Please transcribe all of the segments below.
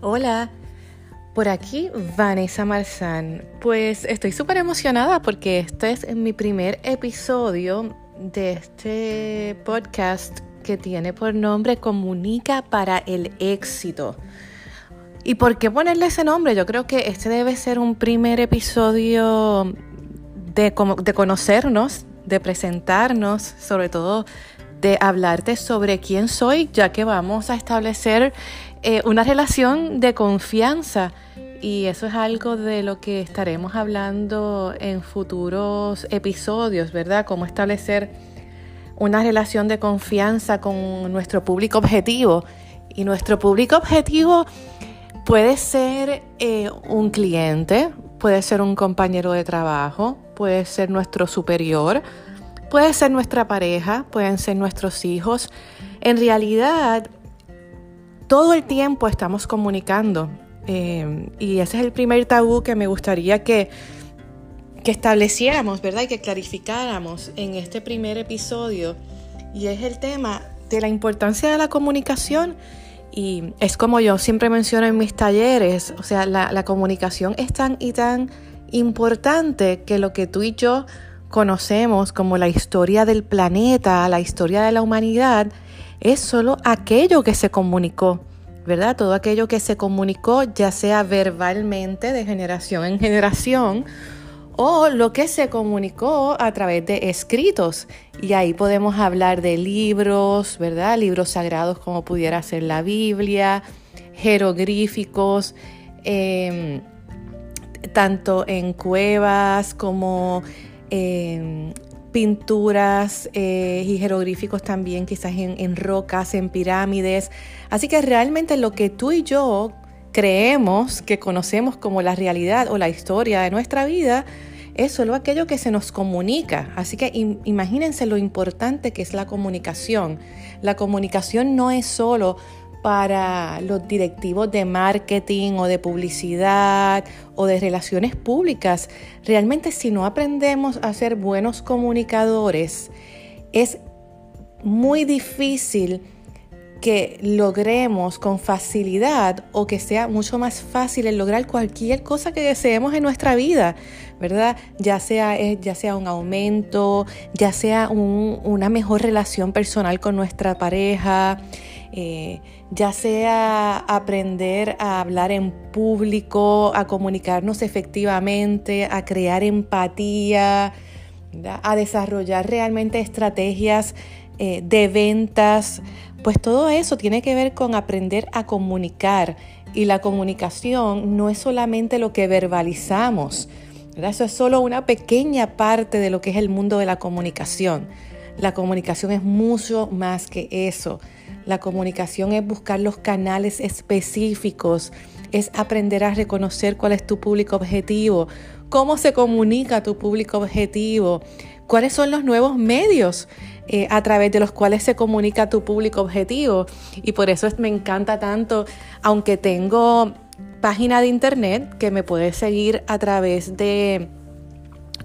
Hola, por aquí Vanessa Marzán. Pues estoy súper emocionada porque este es mi primer episodio de este podcast que tiene por nombre Comunica para el éxito. ¿Y por qué ponerle ese nombre? Yo creo que este debe ser un primer episodio de, de conocernos, de presentarnos, sobre todo de hablarte sobre quién soy, ya que vamos a establecer eh, una relación de confianza y eso es algo de lo que estaremos hablando en futuros episodios, ¿verdad? Cómo establecer una relación de confianza con nuestro público objetivo. Y nuestro público objetivo puede ser eh, un cliente, puede ser un compañero de trabajo, puede ser nuestro superior, puede ser nuestra pareja, pueden ser nuestros hijos. En realidad, todo el tiempo estamos comunicando. Eh, y ese es el primer tabú que me gustaría que, que estableciéramos, ¿verdad? Y que clarificáramos en este primer episodio. Y es el tema de la importancia de la comunicación. Y es como yo siempre menciono en mis talleres, o sea, la comunicación es tan y tan importante que lo que tú y yo conocemos como la historia del planeta, la historia de la humanidad, es solo aquello que se comunicó, ¿verdad? Todo aquello que se comunicó, ya sea verbalmente de generación en generación, o lo que se comunicó a través de escritos. Y ahí podemos hablar de libros, ¿verdad? Libros sagrados como pudiera ser la Biblia, jeroglíficos, em, tanto en cuevas como en pinturas eh, y jeroglíficos también, quizás en, rocas, en pirámides. Así que realmente lo que tú y yo creemos que conocemos como la realidad o la historia de nuestra vida es solo aquello que se nos comunica. Así que imagínense lo importante que es la comunicación. La comunicación no es solo para los directivos de marketing o de publicidad o de relaciones públicas. Realmente si no aprendemos a ser buenos comunicadores, es muy difícil que logremos con facilidad o que sea mucho más fácil lograr cualquier cosa que deseemos en nuestra vida, ¿verdad? Ya sea, eh, ya sea un aumento, ya sea una mejor relación personal con nuestra pareja, eh, ya sea aprender a hablar en público, a comunicarnos efectivamente, a crear empatía, a desarrollar realmente estrategias eh, de ventas, pues todo eso tiene que ver con aprender a comunicar y la comunicación no es solamente lo que verbalizamos, eso es solo una pequeña parte de lo que es el mundo de la comunicación. La comunicación es mucho más que eso. La comunicación es buscar los canales específicos, es aprender a reconocer cuál es tu público objetivo, cómo se comunica tu público objetivo, cuáles son los nuevos medios eh, a través de los cuales se comunica tu público objetivo. Y por eso me encanta tanto, aunque tengo página de internet que me puedes seguir a través de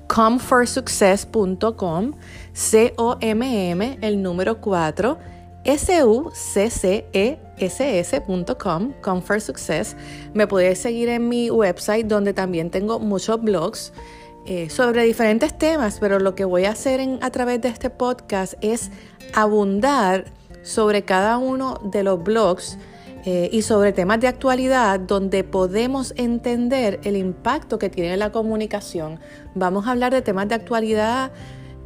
comfortsuccess.com, C-O-M-M, el número 4 success.com, Comfort Success. Me puedes seguir en mi website donde también tengo muchos blogs eh, sobre diferentes temas, pero lo que voy a hacer a través de este podcast es abundar sobre cada uno de los blogs eh, y sobre temas de actualidad donde podemos entender el impacto que tiene la comunicación. Vamos a hablar de temas de actualidad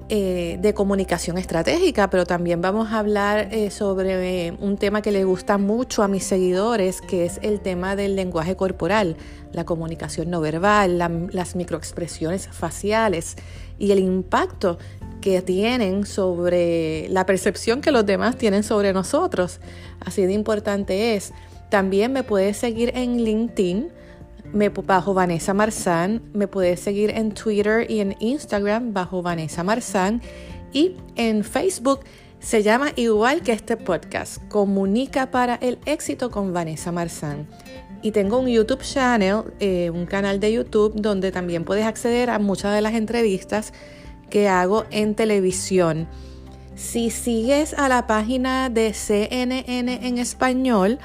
eh, de comunicación estratégica, pero también vamos a hablar eh, sobre un tema que le gusta mucho a mis seguidores, que es el tema del lenguaje corporal, la comunicación no verbal, las microexpresiones faciales y el impacto que tienen sobre la percepción que los demás tienen sobre nosotros. Así de importante es. También me puedes seguir en LinkedIn me, bajo Vanessa Marzán. Me puedes seguir en Twitter y en Instagram bajo Vanessa Marzán. Y en Facebook se llama igual que este podcast, Comunica para el éxito con Vanessa Marzán. Y tengo un YouTube channel, eh, un canal de YouTube donde también puedes acceder a muchas de las entrevistas que hago en televisión. Si sigues a la página de CNN en español,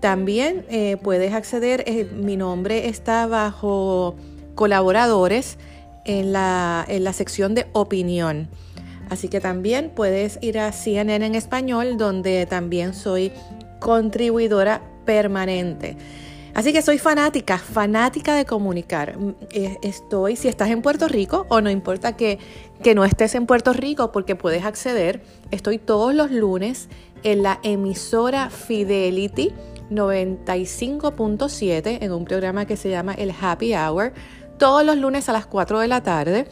También eh, puedes acceder, eh, mi nombre está bajo colaboradores en la, en la sección de opinión. Así que también puedes ir a CNN en español, donde también soy contribuidora permanente. Así que soy fanática, fanática de comunicar. Mm, eh, estoy, si estás en Puerto Rico, o no importa que, que no estés en Puerto Rico porque puedes acceder, estoy todos los lunes en la emisora Fidelity 95.7 en un programa que se llama el Happy Hour, todos los lunes a las 4 de la tarde.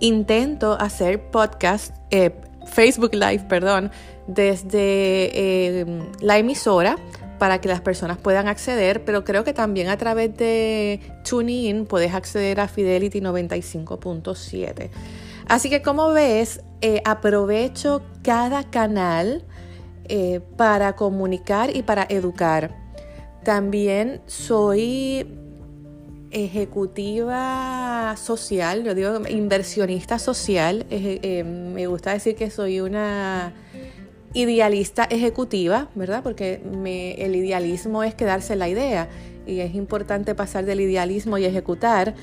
Intento hacer podcast, eh, Facebook Live, perdón, desde eh, la emisora para que las personas puedan acceder, pero creo que también a través de TuneIn puedes acceder a Fidelity 95.7. Así que como ves, eh, aprovecho cada canal eh, para comunicar y para educar. También soy ejecutiva social, yo digo inversionista social, eh, me gusta decir que soy una idealista ejecutiva, ¿verdad? Porque el idealismo es quedarse la idea y es importante pasar del idealismo y ejecutar.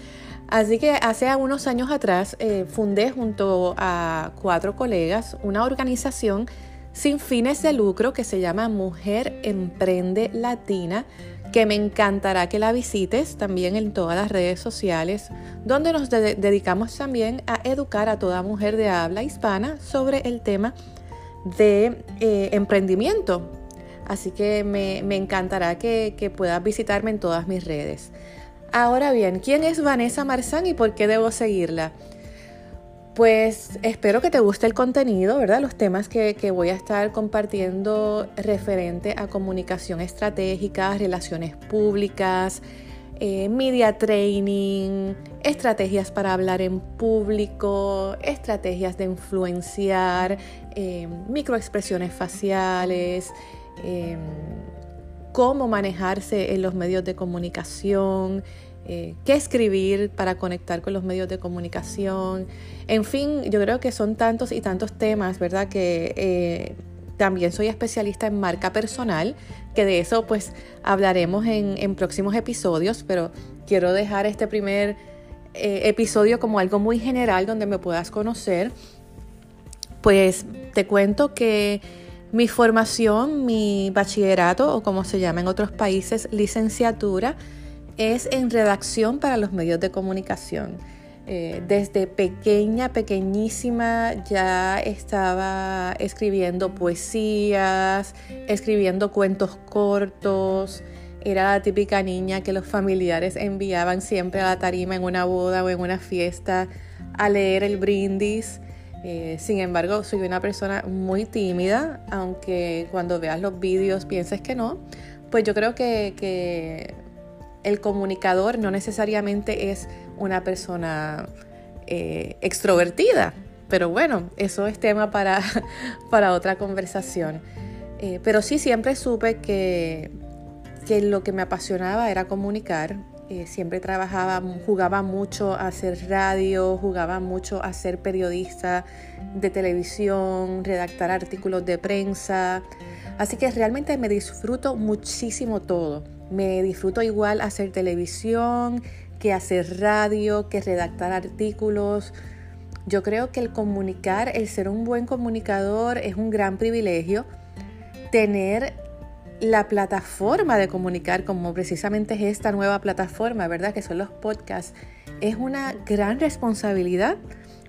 Así que hace unos años atrás eh, fundé junto a cuatro colegas una organización sin fines de lucro que se llama Mujer Emprende Latina, que me encantará que la visites también en todas las redes sociales, donde nos dedicamos también a educar a toda mujer de habla hispana sobre el tema de eh, emprendimiento. Así que me, encantará que, que, puedas visitarme en todas mis redes. Ahora bien, ¿quién es Vanessa Marzán y por qué debo seguirla? Pues espero que te guste el contenido, ¿verdad? Los temas que, voy a estar compartiendo referente a comunicación estratégica, relaciones públicas, eh, media training, estrategias para hablar en público, estrategias de influenciar, eh, microexpresiones faciales, eh, cómo manejarse en los medios de comunicación, qué escribir para conectar con los medios de comunicación. En fin, yo creo que son tantos y tantos temas, ¿verdad? Que también soy especialista en marca personal, que de eso pues hablaremos en, próximos episodios, pero quiero dejar este primer eh, episodio como algo muy general donde me puedas conocer. Pues te cuento que mi formación, mi bachillerato o como se llama en otros países, licenciatura, es en redacción para los medios de comunicación. Eh, desde pequeña, pequeñísima, ya estaba escribiendo poesías, escribiendo cuentos cortos. Era la típica niña que los familiares enviaban siempre a la tarima en una boda o en una fiesta a leer el brindis. Eh, sin embargo, soy una persona muy tímida, aunque cuando veas los vídeos pienses que no. Pues yo creo que, que el comunicador no necesariamente es una persona eh, extrovertida, pero bueno, eso es tema para, para otra conversación. Eh, pero sí siempre supe que, que, lo que me apasionaba era comunicar. Eh, siempre trabajaba, jugaba mucho a hacer radio, jugaba mucho a ser periodista de televisión, redactar artículos de prensa. Así que realmente me disfruto muchísimo todo. Me disfruto igual hacer televisión, que hacer radio, que redactar artículos. Yo creo que el comunicar, el ser un buen comunicador es un gran privilegio. Tener la plataforma de comunicar, como precisamente es esta nueva plataforma, ¿verdad? Que son los podcasts, es una gran responsabilidad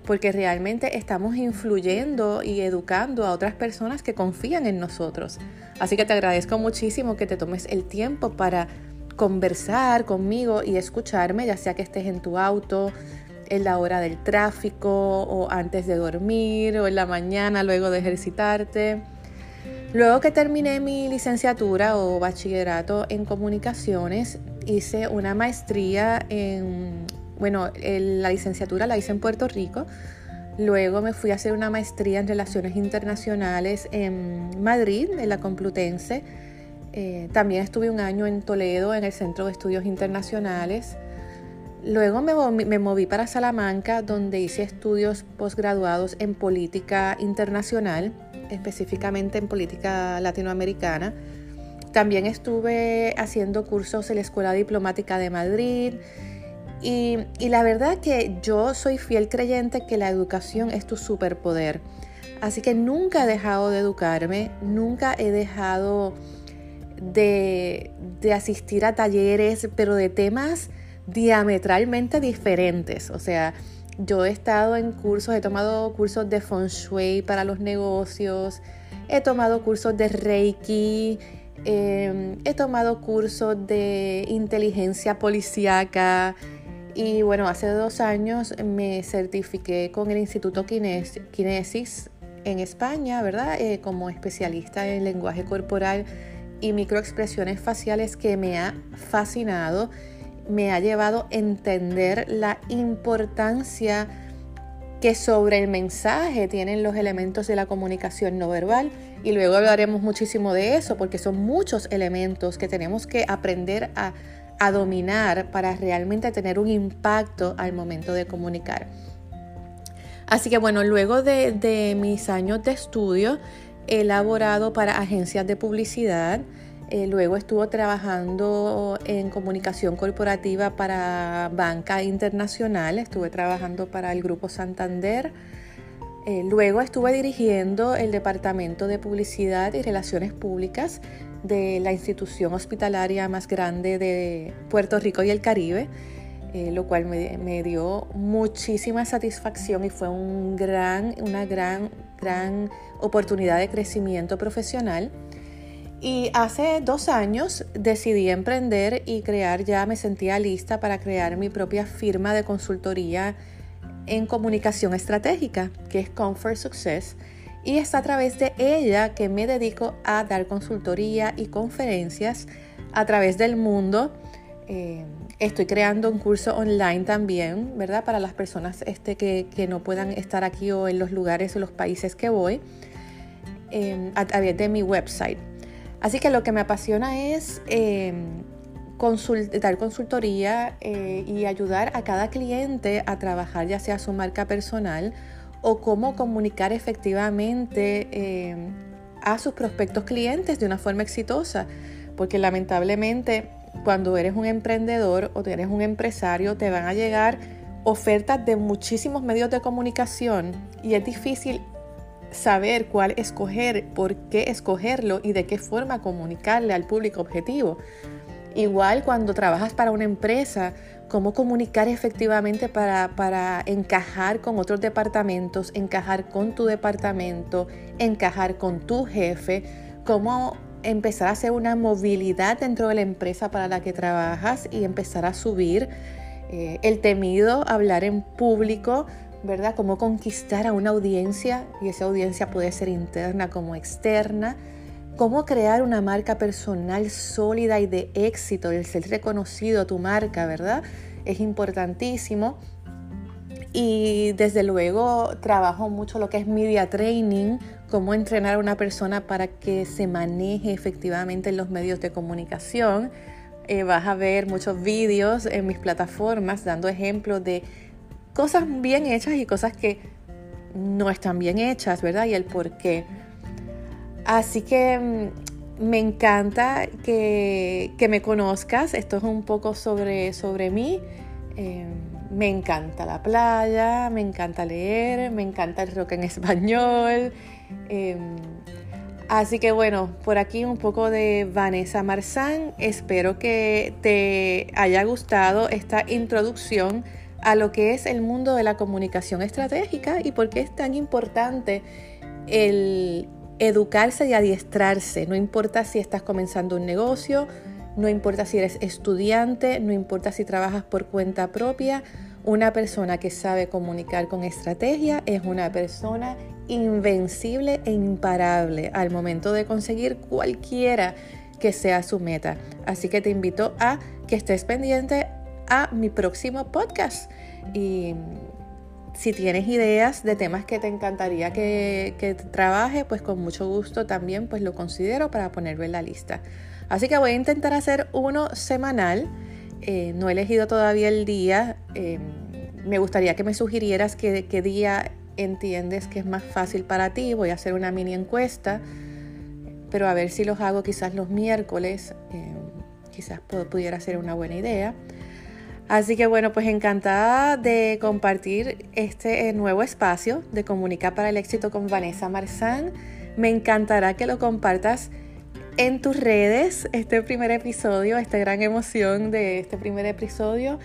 porque realmente estamos influyendo y educando a otras personas que confían en nosotros. Así que te agradezco muchísimo que te tomes el tiempo para conversar conmigo y escucharme, ya sea que estés en tu auto, en la hora del tráfico o antes de dormir o en la mañana luego de ejercitarte. Luego que terminé mi licenciatura o bachillerato en comunicaciones, hice una maestría en bueno, la licenciatura la hice en Puerto Rico. Luego me fui a hacer una maestría en Relaciones Internacionales en Madrid, en la Complutense. Eh, también estuve un año en Toledo, en el Centro de Estudios Internacionales. Luego me, me moví para Salamanca, donde hice estudios posgraduados en política internacional, específicamente en política latinoamericana. también estuve haciendo cursos en la Escuela Diplomática de Madrid. Y, la verdad que yo soy fiel creyente que la educación es tu superpoder. Así que nunca he dejado de educarme, nunca he dejado de, asistir a talleres, pero de temas diametralmente diferentes. O sea, yo he estado en cursos, he tomado cursos de feng shui para los negocios, he tomado cursos de reiki, em, he tomado cursos de inteligencia policíaca y bueno, hace dos años me certifiqué con el Instituto Kinesis en España, ¿verdad? Eh, como especialista en lenguaje corporal y microexpresiones faciales que me ha fascinado, me ha llevado a entender la importancia que sobre el mensaje tienen los elementos de la comunicación no verbal y luego hablaremos muchísimo de eso porque son muchos elementos que tenemos que aprender a, a dominar para realmente tener un impacto al momento de comunicar. Así que bueno, luego de, mis años de estudio, he elaborado para agencias de publicidad. Eh, luego estuvo trabajando en comunicación corporativa para banca internacional. Estuve trabajando para el Grupo Santander. Eh, luego estuve dirigiendo el Departamento de Publicidad y Relaciones Públicas de la institución hospitalaria más grande de Puerto Rico y el Caribe. Eh, lo cual me, me, dio muchísima satisfacción y fue un gran, una gran, gran oportunidad de crecimiento profesional. Y hace dos años decidí emprender y crear, ya me sentía lista para crear mi propia firma de consultoría en comunicación estratégica, que es Comfort Success. Y es a través de ella que me dedico a dar consultoría y conferencias a través del mundo. Eh, Estoy creando un curso online también, ¿verdad? Para las personas este, que, no puedan estar aquí o en los lugares o los países que voy, em, a través de mi website. Así que lo que me apasiona es eh, dar consultoría eh, y ayudar a cada cliente a trabajar ya sea su marca personal o cómo comunicar efectivamente em, a sus prospectos clientes de una forma exitosa. Porque lamentablemente cuando eres un emprendedor o eres un empresario, te van a llegar ofertas de muchísimos medios de comunicación y es difícil saber cuál escoger, por qué escogerlo y de qué forma comunicarle al público objetivo. Igual cuando trabajas para una empresa, cómo comunicar efectivamente para, para, encajar con otros departamentos, encajar con tu departamento, encajar con tu jefe, cómo empezar a hacer una movilidad dentro de la empresa para la que trabajas y empezar a subir eh, el temido, hablar en público, ¿verdad? Cómo conquistar a una audiencia y esa audiencia puede ser interna como externa. Cómo crear una marca personal sólida y de éxito, el ser reconocido tu marca, ¿verdad? Es importantísimo. Y desde luego trabajo mucho lo que es media training, cómo entrenar a una persona para que se maneje efectivamente en los medios de comunicación. Eh, vas a ver muchos vídeos en mis plataformas dando ejemplos de cosas bien hechas y cosas que no están bien hechas, ¿verdad? Y el por qué. Así que mm, me encanta que, me conozcas. Esto es un poco sobre, sobre mí. Em, me encanta la playa, me encanta leer, me encanta el rock en español. Em, así que bueno, por aquí un poco de Vanessa Marzán. Espero que te haya gustado esta introducción a lo que es el mundo de la comunicación estratégica y por qué es tan importante el educarse y adiestrarse. No importa si estás comenzando un negocio, no importa si eres estudiante, no importa si trabajas por cuenta propia, una persona que sabe comunicar con estrategia es una persona invencible e imparable al momento de conseguir cualquiera que sea su meta. Así que te invito a que estés pendiente a mi próximo podcast. Y si tienes ideas de temas que te encantaría que, que trabaje, pues con mucho gusto también pues lo considero para ponerlo en la lista. Así que voy a intentar hacer uno semanal. Eh, no he elegido todavía el día. Em, me gustaría que me sugirieras qué, día entiendes que es más fácil para ti. Voy a hacer una mini encuesta pero a ver si los hago quizás los miércoles, eh, quizás pudiera ser una buena idea. Así que bueno, pues encantada de compartir este nuevo espacio de Comunica para el Éxito con Vanessa Marzán. Me encantará que lo compartas en tus redes, este primer episodio, esta gran emoción de este primer episodio,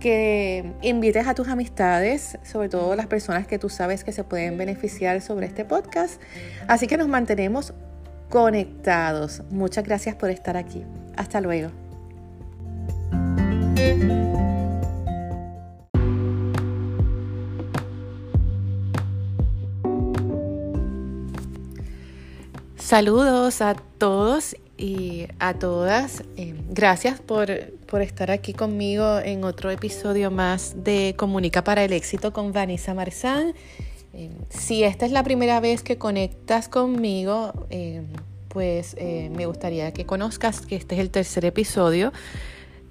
que invites a tus amistades, sobre todo las personas que tú sabes que se pueden beneficiar sobre este podcast. Así que nos mantenemos conectados. Muchas gracias por estar aquí. Hasta luego. Saludos a todos y a todas. Eh, gracias por, estar aquí conmigo en otro episodio más de Comunica para el éxito con Vanessa Marzán. Eh, si esta es la primera vez que conectas conmigo, eh, pues me gustaría que conozcas que este es el tercer episodio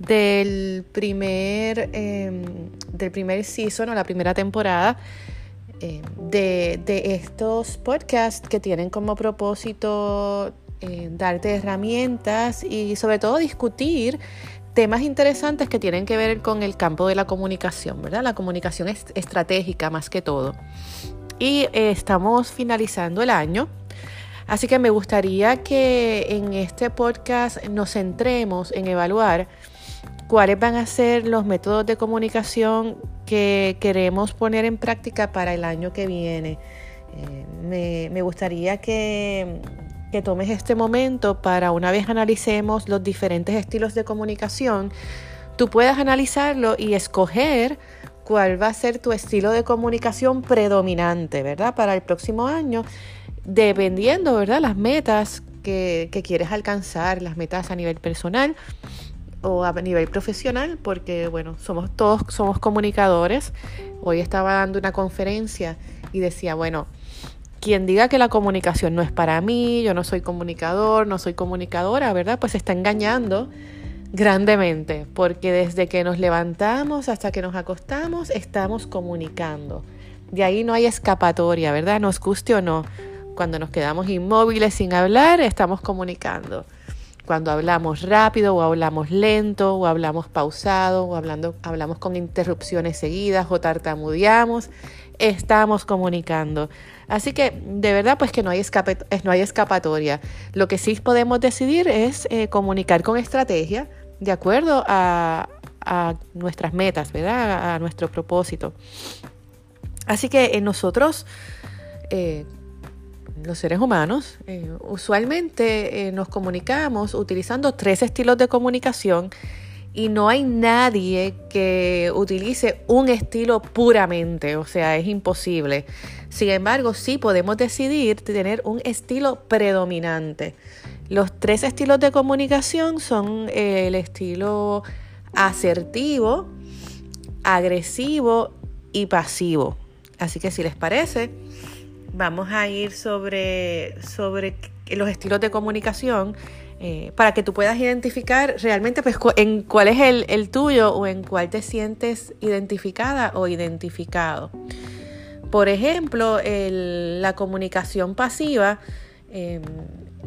del primer, del primer season o la primera temporada eh, de, estos podcasts que tienen como propósito eh, darte herramientas y sobre todo discutir temas interesantes que tienen que ver con el campo de la comunicación, ¿verdad? La comunicación es estratégica más que todo. Y eh, estamos finalizando el año. Así que me gustaría que en este podcast nos centremos en evaluar cuáles van a ser los métodos de comunicación que queremos poner en práctica para el año que viene. Eh, me, gustaría que, que tomes este momento para una vez analicemos los diferentes estilos de comunicación, tú puedas analizarlo y escoger cuál va a ser tu estilo de comunicación predominante, ¿verdad? Para el próximo año, dependiendo, ¿verdad? Las metas que, que quieres alcanzar, las metas a nivel personal o a nivel profesional, porque bueno, somos todos somos comunicadores. Hoy estaba dando una conferencia y decía, bueno, quien diga que la comunicación no es para mí, yo no soy comunicador, no soy comunicadora, ¿verdad? Pues está engañando grandemente, porque desde que nos levantamos hasta que nos acostamos estamos comunicando. De ahí no hay escapatoria, ¿verdad? Nos guste o no. Cuando nos quedamos inmóviles sin hablar, estamos comunicando cuando hablamos rápido o hablamos lento o hablamos pausado o hablando, hablamos con interrupciones seguidas o tartamudeamos, estamos comunicando. Así que de verdad pues que no hay, escape, no hay escapatoria. Lo que sí podemos decidir es eh, comunicar con estrategia de acuerdo a, nuestras metas, ¿verdad? A, nuestro propósito. Así que en nosotros... Eh, los seres humanos, eh, usualmente eh, nos comunicamos utilizando tres estilos de comunicación y no hay nadie que utilice un estilo puramente, o sea, es imposible. Sin embargo, sí podemos decidir tener un estilo predominante. Los tres estilos de comunicación son eh, el estilo asertivo, agresivo y pasivo. Así que si les parece, vamos a ir sobre, sobre los estilos de comunicación eh, para que tú puedas identificar realmente pues, en cuál es el, tuyo o en cuál te sientes identificada o identificado. Por ejemplo, la comunicación pasiva em,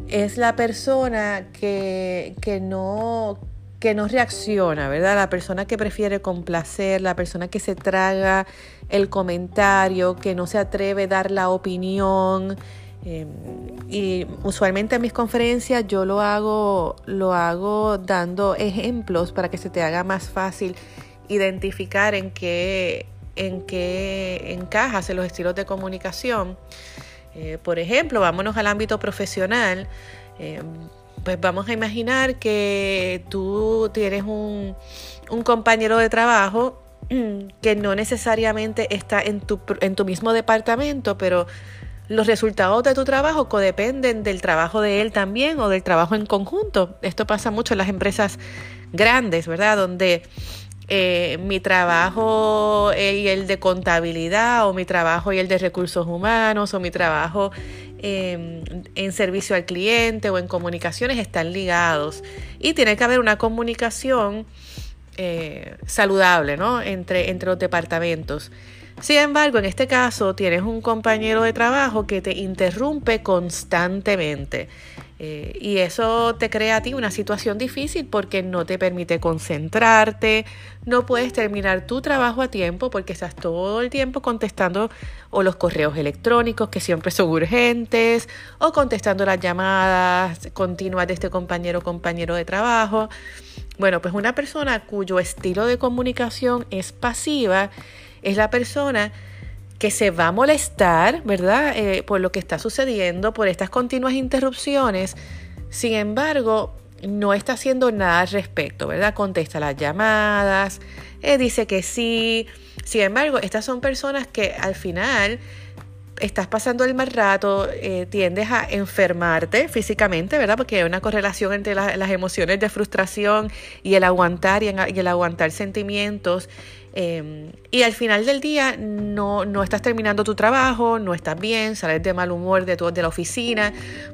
es la persona que, que no que no reacciona, ¿verdad? La persona que prefiere complacer, la persona que se traga el comentario, que no se atreve a dar la opinión. Em, y usualmente en mis conferencias yo lo hago, lo hago dando ejemplos para que se te haga más fácil identificar en qué, en qué encajas en los estilos de comunicación. Eh, por ejemplo, vámonos al ámbito profesional. Em, pues vamos a imaginar que tú tienes un, compañero de trabajo que no necesariamente está en tu, en tu mismo departamento, pero los resultados de tu trabajo codependen del trabajo de él también o del trabajo en conjunto. Esto pasa mucho en las empresas grandes, ¿verdad? Donde eh, mi trabajo y el de contabilidad o mi trabajo y el de recursos humanos o mi trabajo Em, en servicio al cliente o en comunicaciones están ligados. Y tiene que haber una comunicación eh, saludable ¿no? entre, entre los departamentos. Sin embargo, en este caso tienes un compañero de trabajo que te interrumpe constantemente. Eh, y eso te crea a ti una situación difícil porque no te permite concentrarte, no puedes terminar tu trabajo a tiempo porque estás todo el tiempo contestando o los correos electrónicos que siempre son urgentes o contestando las llamadas continuas de este compañero o compañero de trabajo. Bueno, pues una persona cuyo estilo de comunicación es pasiva es la persona que se va a molestar, ¿verdad? Eh, por lo que está sucediendo, por estas continuas interrupciones. Sin embargo, no está haciendo nada al respecto, ¿verdad? Contesta las llamadas, eh, dice que sí. Sin embargo, estas son personas que al final estás pasando el mal rato, eh, tiendes a enfermarte físicamente, ¿verdad? Porque hay una correlación entre las emociones de frustración y el aguantar y el aguantar sentimientos Em, y al final del día no, no, estás terminando tu trabajo, no estás bien, sales de mal humor de, tu, de la oficina,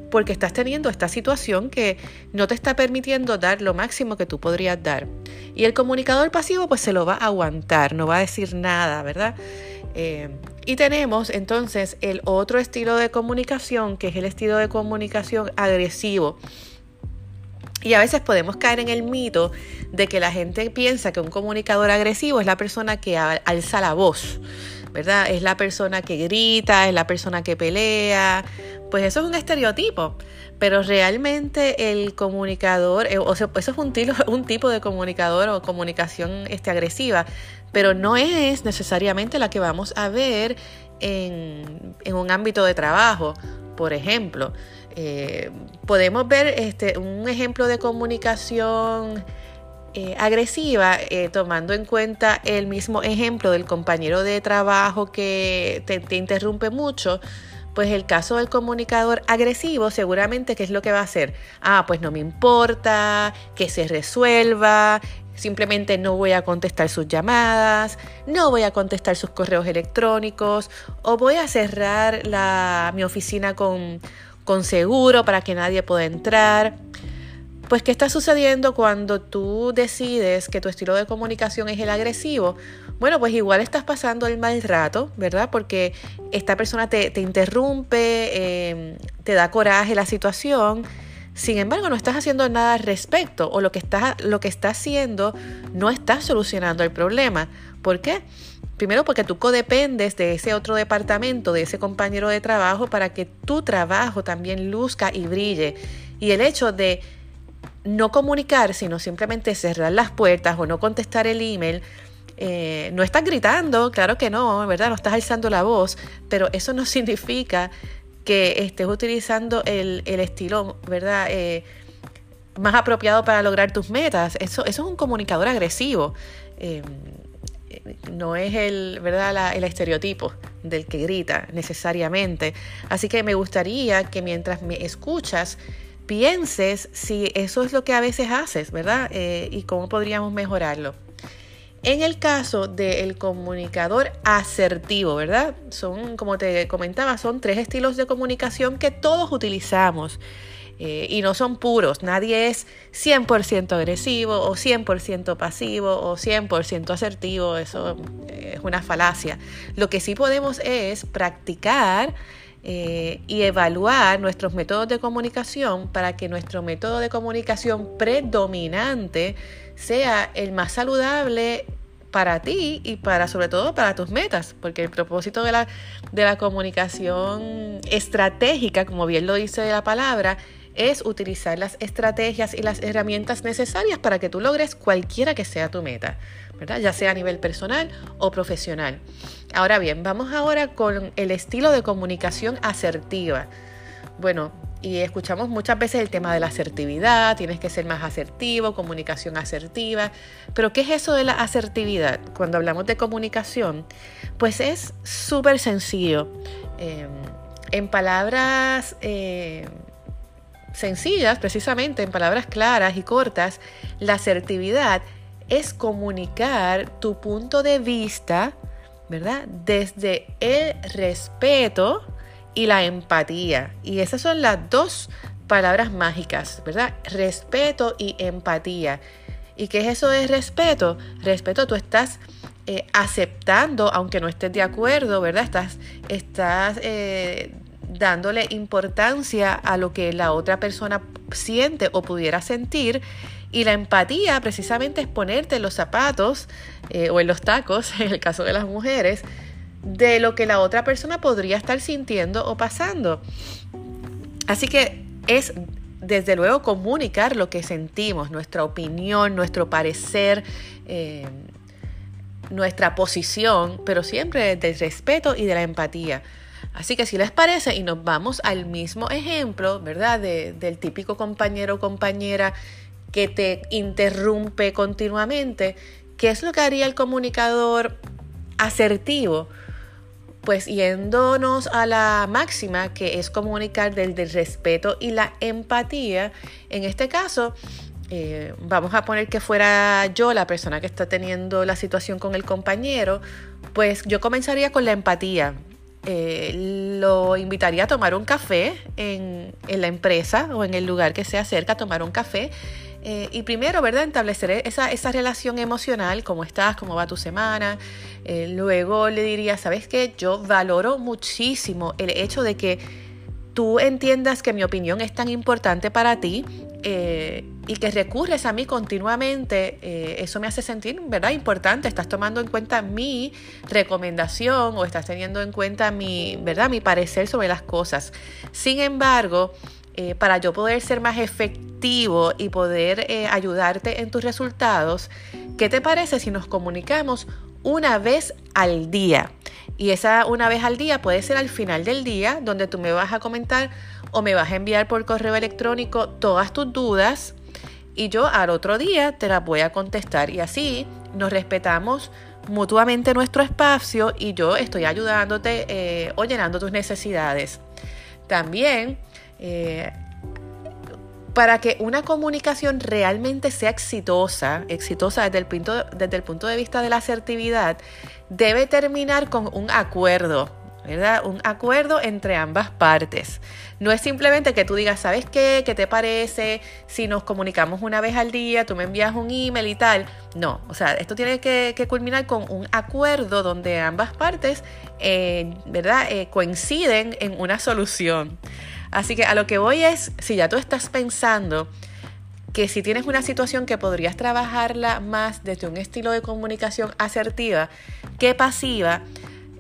porque estás teniendo esta situación que no te está permitiendo dar lo máximo que tú podrías dar. Y el comunicador pasivo pues se lo va a aguantar, no va a decir nada, ¿verdad? Em, y tenemos entonces el otro estilo de comunicación, que es el estilo de comunicación agresivo. Y a veces podemos caer en el mito de que la gente piensa que un comunicador agresivo es la persona que alza la voz, ¿verdad? Es la persona que grita, es la persona que pelea. Pues eso es un estereotipo, pero realmente el comunicador, eh, o sea, eso es un, un tipo de comunicador o comunicación este, agresiva, pero no es necesariamente la que vamos a ver en, en un ámbito de trabajo, por ejemplo. Eh, podemos ver este, un ejemplo de comunicación eh, agresiva eh, tomando en cuenta el mismo ejemplo del compañero de trabajo que te, te, interrumpe mucho. Pues el caso del comunicador agresivo seguramente qué es lo que va a hacer. Ah, pues no me importa, que se resuelva, simplemente no voy a contestar sus llamadas, no voy a contestar sus correos electrónicos o voy a cerrar la, mi oficina con con seguro para que nadie pueda entrar. Pues, ¿qué está sucediendo cuando tú decides que tu estilo de comunicación es el agresivo? Bueno, pues igual estás pasando el mal rato, ¿verdad? Porque esta persona te, interrumpe, em, te da coraje la situación. Sin embargo, no estás haciendo nada al respecto o lo que estás, lo que estás haciendo no está solucionando el problema. ¿Por qué? Primero porque tú codependes de ese otro departamento, de ese compañero de trabajo, para que tu trabajo también luzca y brille. Y el hecho de no comunicar, sino simplemente cerrar las puertas o no contestar el email, eh, no estás gritando, claro que no, ¿verdad? No estás alzando la voz, pero eso no significa que estés utilizando el, estilo, ¿verdad? Eh, más apropiado para lograr tus metas. Eso, eso es un comunicador agresivo. Em, no es el, ¿verdad? el estereotipo del que grita necesariamente. Así que me gustaría que mientras me escuchas, pienses si eso es lo que a veces haces, ¿verdad? Eh, y cómo podríamos mejorarlo. En el caso del comunicador asertivo, ¿verdad? Son, como te comentaba, son tres estilos de comunicación que todos utilizamos. Eh, y no son puros. Nadie es 100% agresivo o 100% pasivo o 100% asertivo. Eso eh, es una falacia. Lo que sí podemos es practicar eh, y evaluar nuestros métodos de comunicación para que nuestro método de comunicación predominante sea el más saludable para ti y para sobre todo para tus metas, porque el propósito de la, de la comunicación estratégica, como bien lo dice la palabra, es utilizar las estrategias y las herramientas necesarias para que tú logres cualquiera que sea tu meta, ¿verdad? Ya sea a nivel personal o profesional. Ahora bien, vamos ahora con el estilo de comunicación asertiva. Bueno, y escuchamos muchas veces el tema de la asertividad, tienes que ser más asertivo, comunicación asertiva. Pero ¿qué es eso de la asertividad? Cuando hablamos de comunicación, pues es súper sencillo. Eh, en palabras eh, sencillas, precisamente en palabras claras y cortas, la asertividad es comunicar tu punto de vista, ¿verdad? Desde el respeto y la empatía. Y esas son las dos palabras mágicas, ¿verdad? Respeto y empatía. ¿Y qué es eso de respeto? Respeto, tú estás eh, aceptando, aunque no estés de acuerdo, ¿verdad? Estás, estás eh, dándole importancia a lo que la otra persona siente o pudiera sentir. Y la empatía precisamente es ponerte en los zapatos eh, o en los tacos, en el caso de las mujeres, de lo que la otra persona podría estar sintiendo o pasando. Así que es desde luego comunicar lo que sentimos, nuestra opinión, nuestro parecer, eh, nuestra posición, pero siempre del respeto y de la empatía. Así que si les parece, y nos vamos al mismo ejemplo, ¿verdad? del típico compañero o compañera que te interrumpe continuamente, ¿qué es lo que haría el comunicador asertivo? Pues yéndonos a la máxima que es comunicar desde el respeto y la empatía, en este caso, eh, vamos a poner que fuera yo la persona que está teniendo la situación con el compañero, pues yo comenzaría con la empatía. Eh, lo invitaría a tomar un café en, la empresa o en el lugar que se acerca a tomar un café. Eh, y primero, ¿verdad? Establecer esa, esa, relación emocional, cómo estás, cómo va tu semana. Eh, luego le diría, ¿sabes qué? Yo valoro muchísimo el hecho de que tú entiendas que mi opinión es tan importante para ti eh, y que recurres a mí continuamente, eh, eso me hace sentir, ¿verdad? Importante, estás tomando en cuenta mi recomendación o estás teniendo en cuenta mi, ¿verdad? Mi parecer sobre las cosas. Sin embargo, eh, para yo poder ser más efectivo y poder ayudarte en tus resultados, ¿qué te parece si nos comunicamos una vez al día? Y esa una vez al día puede ser al final del día, donde tú me vas a comentar o me vas a enviar por correo electrónico todas tus dudas y yo al otro día te las voy a contestar y así nos respetamos mutuamente nuestro espacio y yo estoy ayudándote eh, o llenando tus necesidades. También, eh, para que una comunicación realmente sea exitosa, exitosa desde el, punto, desde el punto de vista de la asertividad, debe terminar con un acuerdo ¿verdad? Un acuerdo entre ambas partes. No es simplemente que tú digas, ¿sabes qué? ¿Qué te parece? Si nos comunicamos una vez al día, tú me envías un email y tal. No, o sea, esto tiene que, culminar con un acuerdo donde ambas partes, eh, ¿verdad? Eh, coinciden en una solución. Así que a lo que voy es, si ya tú estás pensando que si tienes una situación que podrías trabajarla más desde un estilo de comunicación asertiva que pasiva,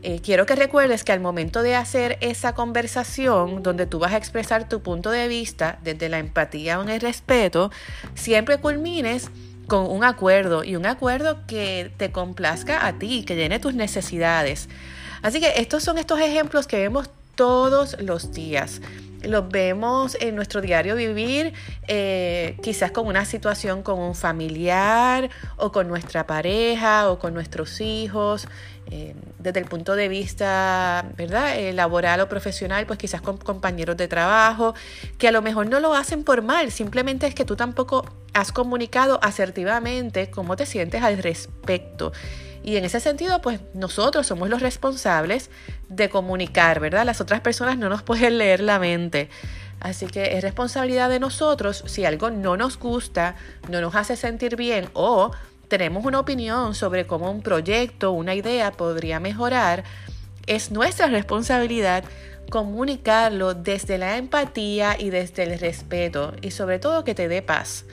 eh, quiero que recuerdes que al momento de hacer esa conversación donde tú vas a expresar tu punto de vista desde la empatía o el respeto, siempre culmines con un acuerdo y un acuerdo que te complazca a ti, que llene tus necesidades. Así que estos son estos ejemplos que vemos todos los días los vemos en nuestro diario vivir, eh, quizás con una situación con un familiar o con nuestra pareja o con nuestros hijos, eh, desde el punto de vista ¿verdad? Eh, laboral o profesional, pues quizás con compañeros de trabajo, que a lo mejor no lo hacen por mal, simplemente es que tú tampoco has comunicado asertivamente cómo te sientes al respecto. Y en ese sentido, pues nosotros somos los responsables de comunicar, ¿verdad? Las otras personas no nos pueden leer la mente. Así que es responsabilidad de nosotros si algo no nos gusta, no nos hace sentir bien o tenemos una opinión sobre cómo un proyecto, una idea podría mejorar, es nuestra responsabilidad comunicarlo desde la empatía y desde el respeto y sobre todo que te dé paz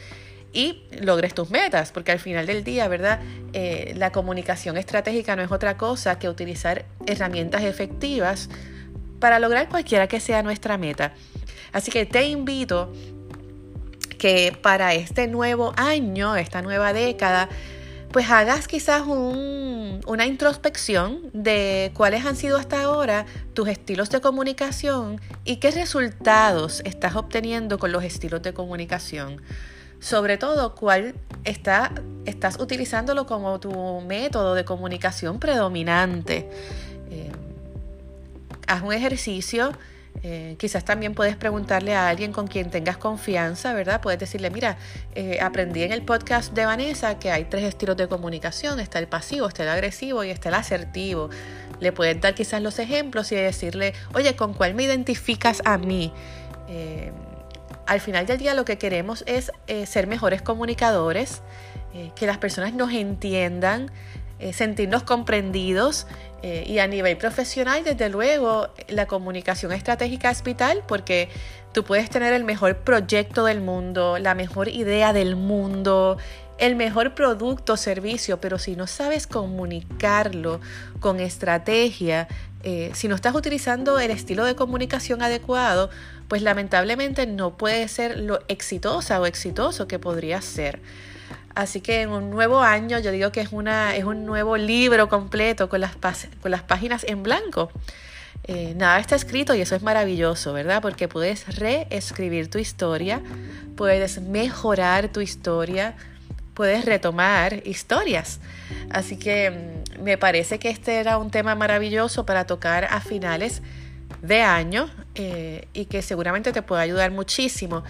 y logres tus metas, porque al final del día, ¿verdad? Eh, la comunicación estratégica no es otra cosa que utilizar herramientas efectivas para lograr cualquiera que sea nuestra meta. Así que te invito que para este nuevo año, esta nueva década, pues hagas quizás una introspección de cuáles han sido hasta ahora tus estilos de comunicación y qué resultados estás obteniendo con los estilos de comunicación sobre todo cuál está, estás utilizándolo como tu método de comunicación predominante. Eh, haz un ejercicio. Eh, quizás también puedes preguntarle a alguien con quien tengas confianza, ¿verdad? Puedes decirle, mira, eh, aprendí en el podcast de Vanessa que hay tres estilos de comunicación, está el pasivo, está el agresivo y está el asertivo. Le puedes dar quizás los ejemplos y decirle, oye, ¿con cuál me identificas a mí? Al final del día lo que queremos es eh, ser mejores comunicadores, eh, que las personas nos entiendan, eh, sentirnos comprendidos eh, y a nivel profesional, desde luego, la comunicación estratégica es vital porque tú puedes tener el mejor proyecto del mundo, la mejor idea del mundo, el mejor producto o servicio, pero si no sabes comunicarlo con estrategia, si no estás utilizando el estilo de comunicación adecuado, pues lamentablemente no puede ser lo exitosa o exitoso que podría ser. Así que en un nuevo año yo digo que es, una, es un nuevo libro completo con las, con las páginas en blanco. Eh, nada está escrito y eso es maravilloso, ¿verdad? Porque puedes reescribir tu historia, puedes mejorar tu historia, puedes retomar historias. Así que mm, me parece que este era un tema maravilloso para tocar a finales de año eh, y que seguramente te puede ayudar muchísimo.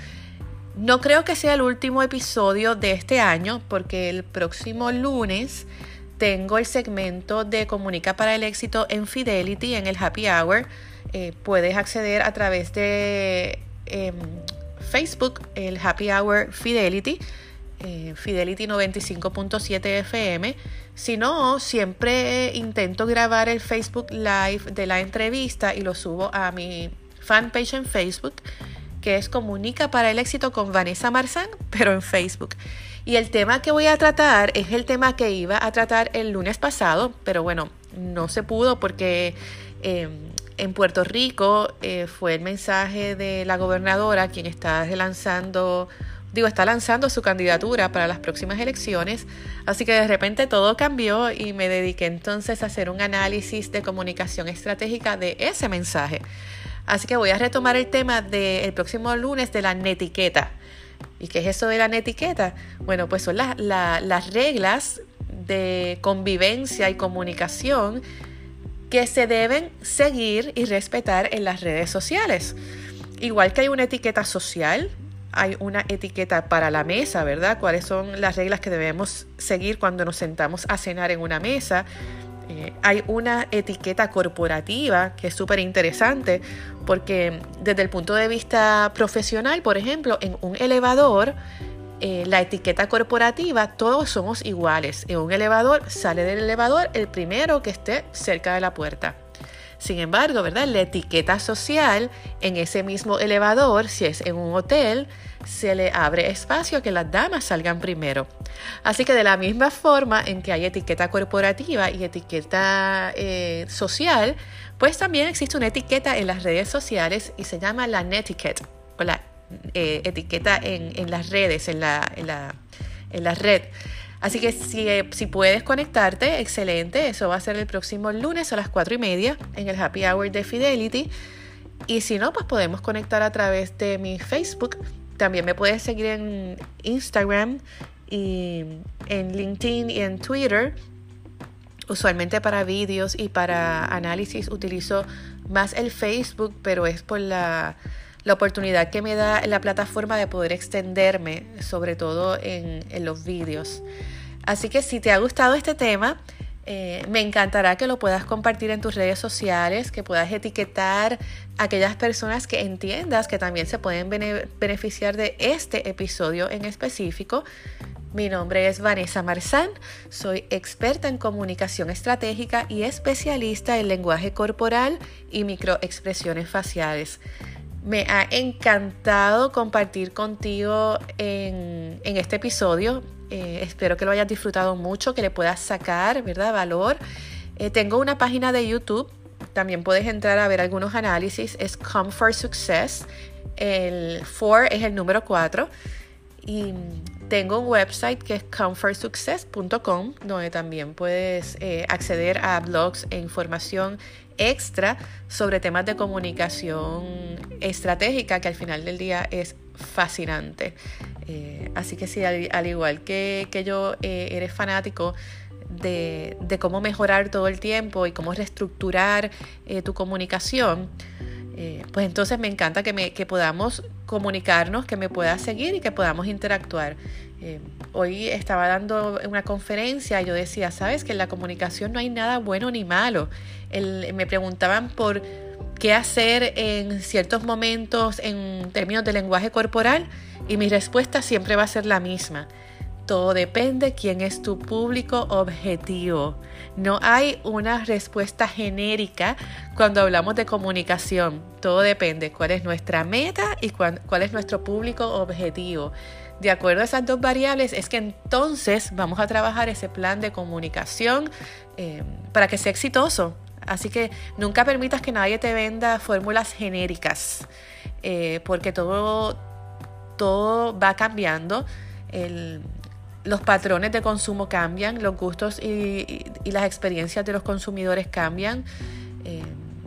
No creo que sea el último episodio de este año porque el próximo lunes tengo el segmento de Comunica para el éxito en Fidelity en el Happy Hour. Eh, puedes acceder a través de em, Facebook, el Happy Hour Fidelity. Eh, Fidelity 95.7 FM. Si no, siempre intento grabar el Facebook Live de la entrevista y lo subo a mi fanpage en Facebook que es Comunica para el éxito con Vanessa Marzán, pero en Facebook. Y el tema que voy a tratar es el tema que iba a tratar el lunes pasado, pero bueno, no se pudo porque em, en Puerto Rico eh, fue el mensaje de la gobernadora quien está lanzando, digo, está lanzando su candidatura para las próximas elecciones, así que de repente todo cambió y me dediqué entonces a hacer un análisis de comunicación estratégica de ese mensaje. Así que voy a retomar el tema del próximo lunes de la netiqueta. ¿Y qué es eso de la netiqueta? Bueno, pues son las reglas de convivencia y comunicación que se deben seguir y respetar en las redes sociales. Igual que hay una etiqueta social, hay una etiqueta para la mesa, ¿verdad? ¿Cuáles son las reglas que debemos seguir cuando nos sentamos a cenar en una mesa? Eh, hay una etiqueta corporativa que es súper interesante porque desde el punto de vista profesional, por ejemplo, en un elevador, eh, la etiqueta corporativa, todos somos iguales. En un elevador sale del elevador el primero que esté cerca de la puerta. Sin embargo, ¿verdad? La etiqueta social en ese mismo elevador, si es en un hotel, se le abre espacio a que las damas salgan primero. Así que de la misma forma en que hay etiqueta corporativa y etiqueta eh, social, pues también existe una etiqueta en las redes sociales y se llama la netiquette o la eh, etiqueta en, las redes, en la, en la, en red. Así que si, eh, si, puedes conectarte, excelente. Eso va a ser el próximo lunes a las 4 y media en el Happy Hour de Fidelity. Y si no, pues podemos conectar a través de mi Facebook. También me puedes seguir en Instagram y en LinkedIn y en Twitter. Usualmente para vídeos y para análisis utilizo más el Facebook, pero es por la la oportunidad que me da la plataforma de poder extenderme, sobre todo en, los vídeos. Así que si te ha gustado este tema, eh, me encantará que lo puedas compartir en tus redes sociales, que puedas etiquetar a aquellas personas que entiendas que también se pueden beneficiar de este episodio en específico. Mi nombre es Vanessa Marzán, soy experta en comunicación estratégica y especialista en lenguaje corporal y microexpresiones faciales. Me ha encantado compartir contigo en, este episodio. Eh, espero que lo hayas disfrutado mucho, que le puedas sacar, ¿verdad? Valor. Eh, tengo una página de YouTube. También puedes entrar a ver algunos análisis. Es Comfort Success. El 4 es el número 4. Y tengo un website que es comfortsuccess.com, donde también puedes eh, acceder a blogs e información extra sobre temas de comunicación estratégica que al final del día es fascinante. Eh, así que si al, igual que, yo eh, eres fanático de, cómo mejorar todo el tiempo y cómo reestructurar tu comunicación, pues entonces me encanta que, me, que podamos comunicarnos, que me puedas seguir y que podamos interactuar. hoy estaba dando una conferencia y yo decía, sabes que en la comunicación no hay nada bueno ni malo me preguntaban por qué hacer en ciertos momentos en términos de lenguaje corporal y mi respuesta siempre va a ser la misma. Todo depende quién es tu público objetivo. No hay una respuesta genérica cuando hablamos de comunicación. Todo depende cuál es nuestra meta y cuál, es nuestro público objetivo. De acuerdo a esas dos variables es que entonces vamos a trabajar ese plan de comunicación eh, para que sea exitoso. Así que nunca permitas que nadie te venda fórmulas genéricas, eh, porque todo, todo va cambiando. Los patrones de consumo cambian, los gustos y, las experiencias de los consumidores cambian. Eh,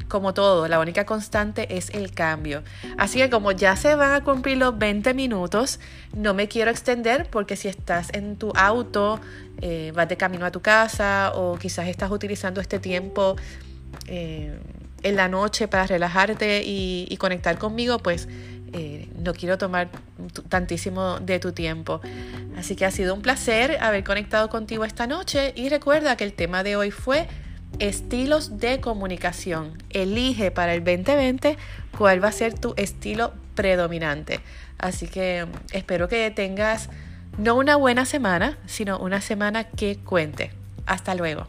como todo, la única constante es el cambio. Así que como ya se van a cumplir los 20 minutos, no me quiero extender porque si estás en tu auto, eh, vas de camino a tu casa o quizás estás utilizando este tiempo eh, en la noche para relajarte y, conectar conmigo, pues eh, no quiero tomar tantísimo de tu tiempo. Así que ha sido un placer haber conectado contigo esta noche y recuerda que el tema de hoy fue estilos de comunicación. Elige para el 2020 cuál va a ser tu estilo predominante. Así que espero que tengas no una buena semana, sino una semana que cuente. Hasta luego.